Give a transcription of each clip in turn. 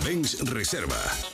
40 Dens Reserva.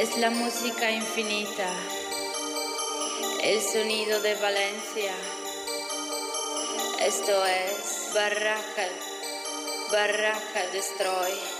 Es la música infinita, el sonido de Valencia. Esto es Barraca, Barraca Destroy.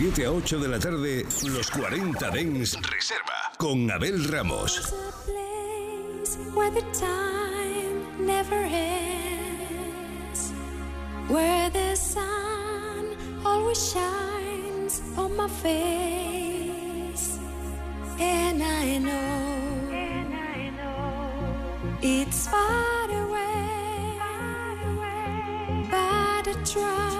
7 a 8 de la tarde, los 40 Dens Reserva con Abel Ramos. where the time never ends, where the sun always shines on my face, and I know, and I know it's far away, but I try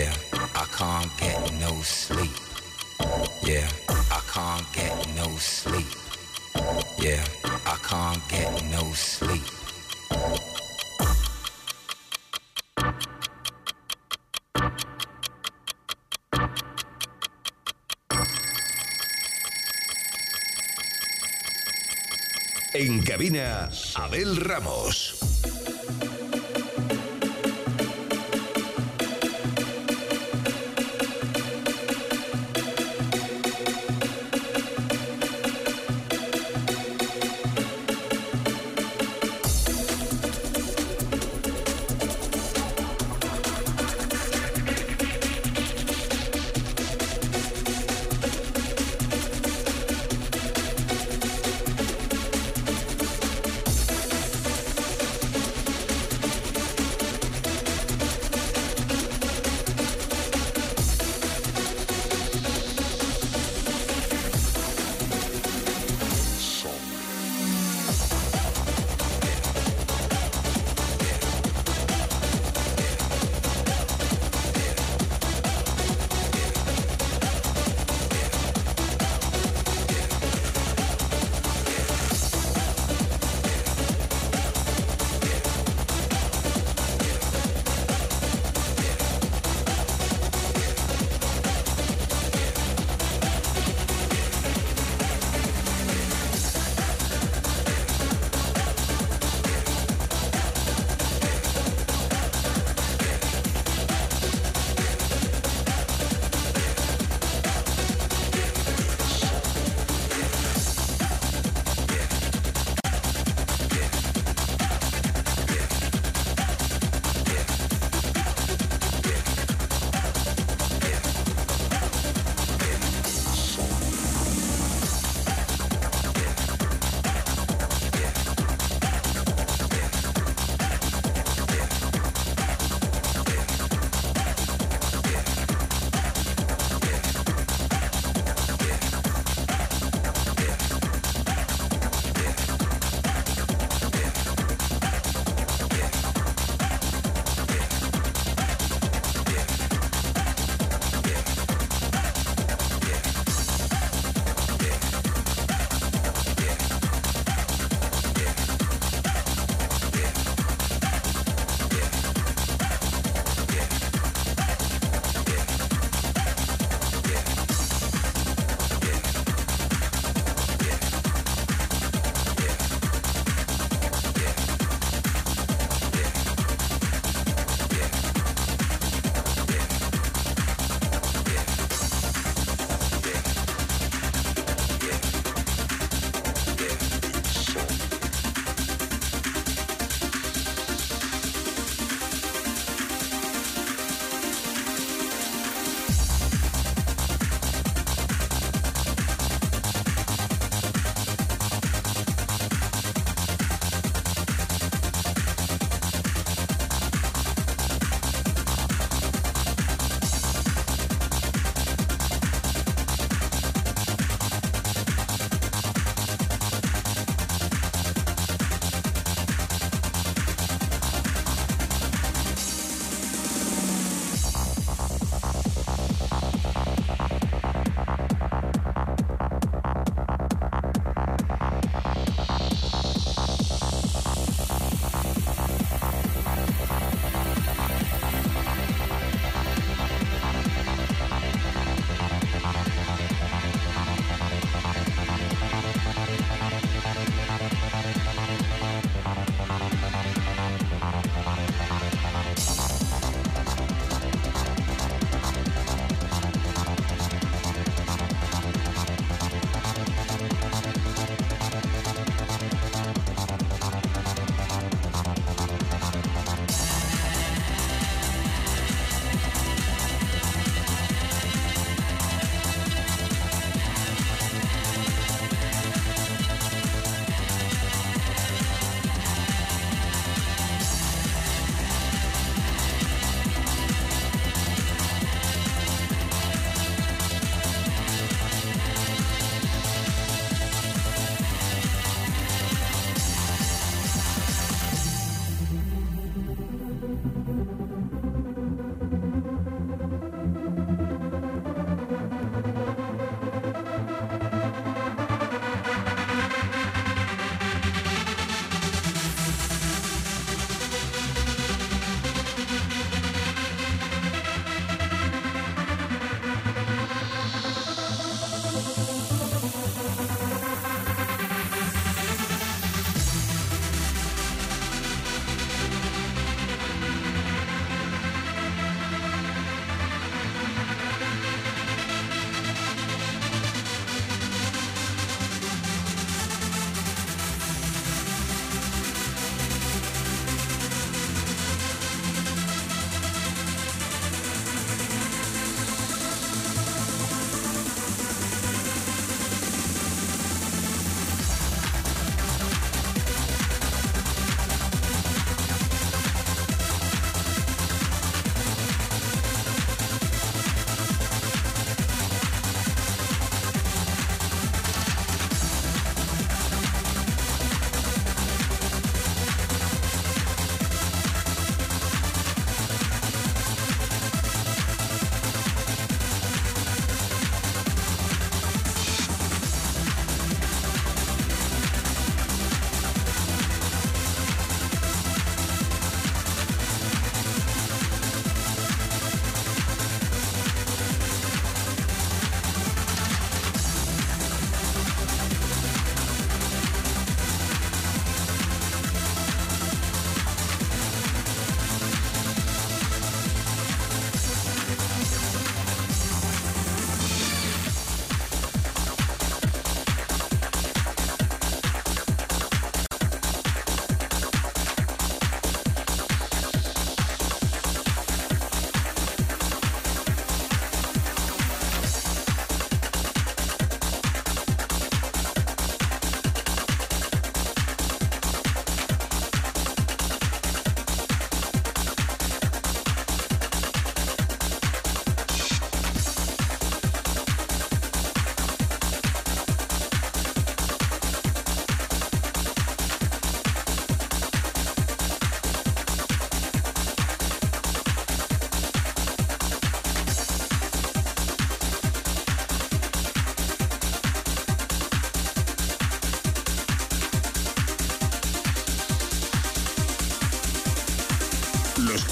Yeah, I can't get no sleep. Yeah, I can't get no sleep. Yeah, I can't get no sleep. En cabina, Abel Ramos.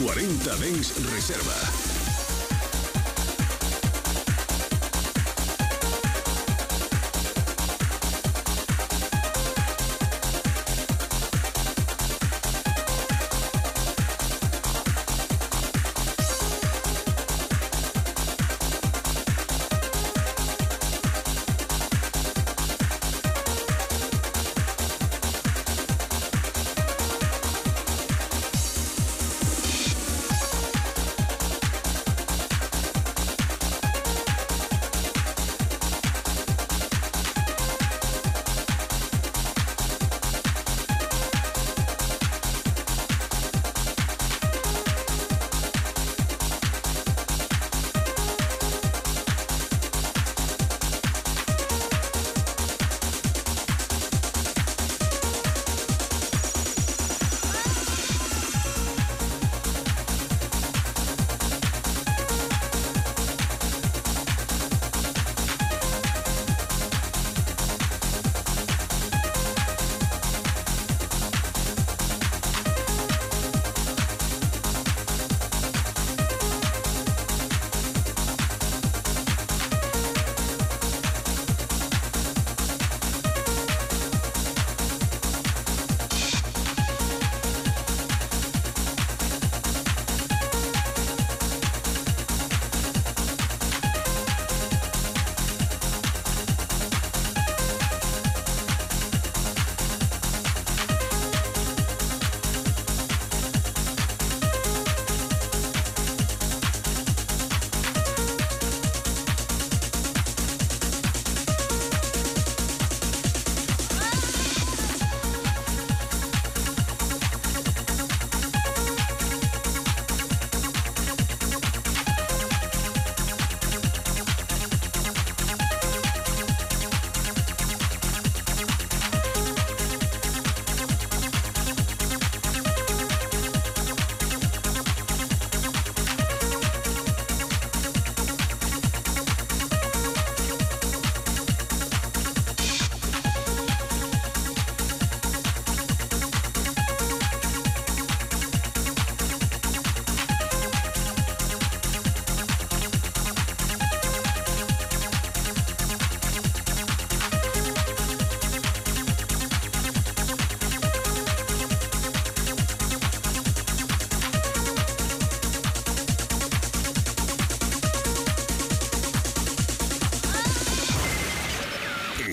40 Dens Reserva.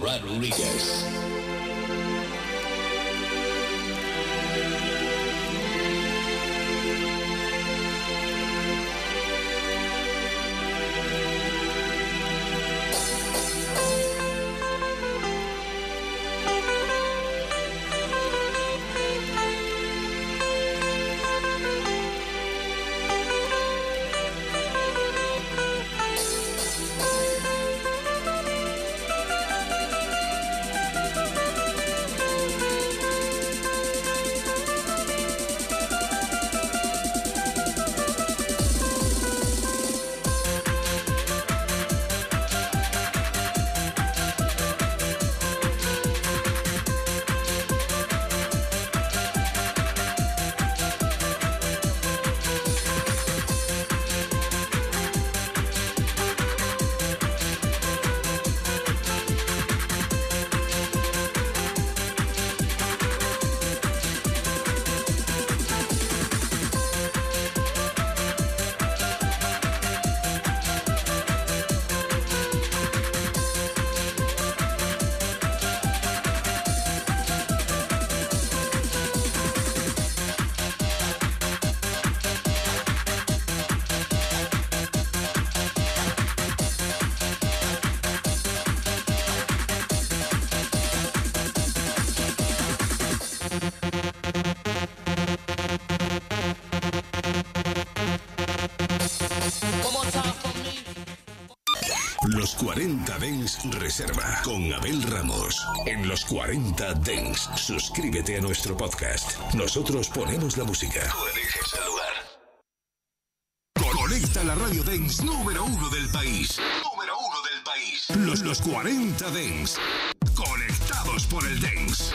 Rodriguez. Reserva con Abel Ramos. En los 40 Dens, suscríbete a nuestro podcast. Nosotros ponemos la música. Tú eliges el lugar. Conecta la radio Dens número uno del país. Número uno del país. Los, los 40 Dens. Conectados por el Dens.